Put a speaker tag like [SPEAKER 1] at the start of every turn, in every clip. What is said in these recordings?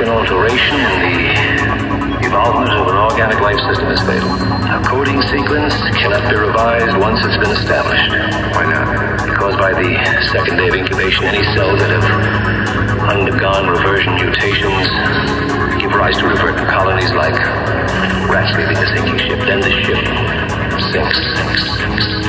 [SPEAKER 1] an alteration in the evolvement of an organic life system is fatal. A coding sequence cannot be revised once it's been established. Why not? Because by the second day of incubation, any cells that have undergone reversion mutations give rise to revertant colonies like rats leaving the sinking ship. Then the ship sinks. sinks, sinks.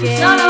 [SPEAKER 2] Con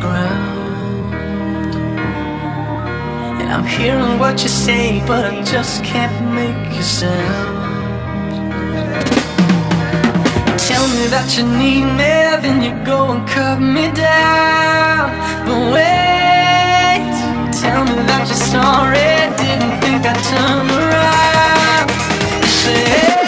[SPEAKER 3] ground. And I'm hearing what you say, but I just can't make a sound. Tell me that you need me, then you go and cut me down. But wait, tell me that you're sorry, didn't think i turn around. Say.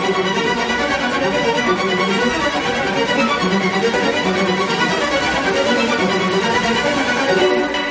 [SPEAKER 3] Thank you.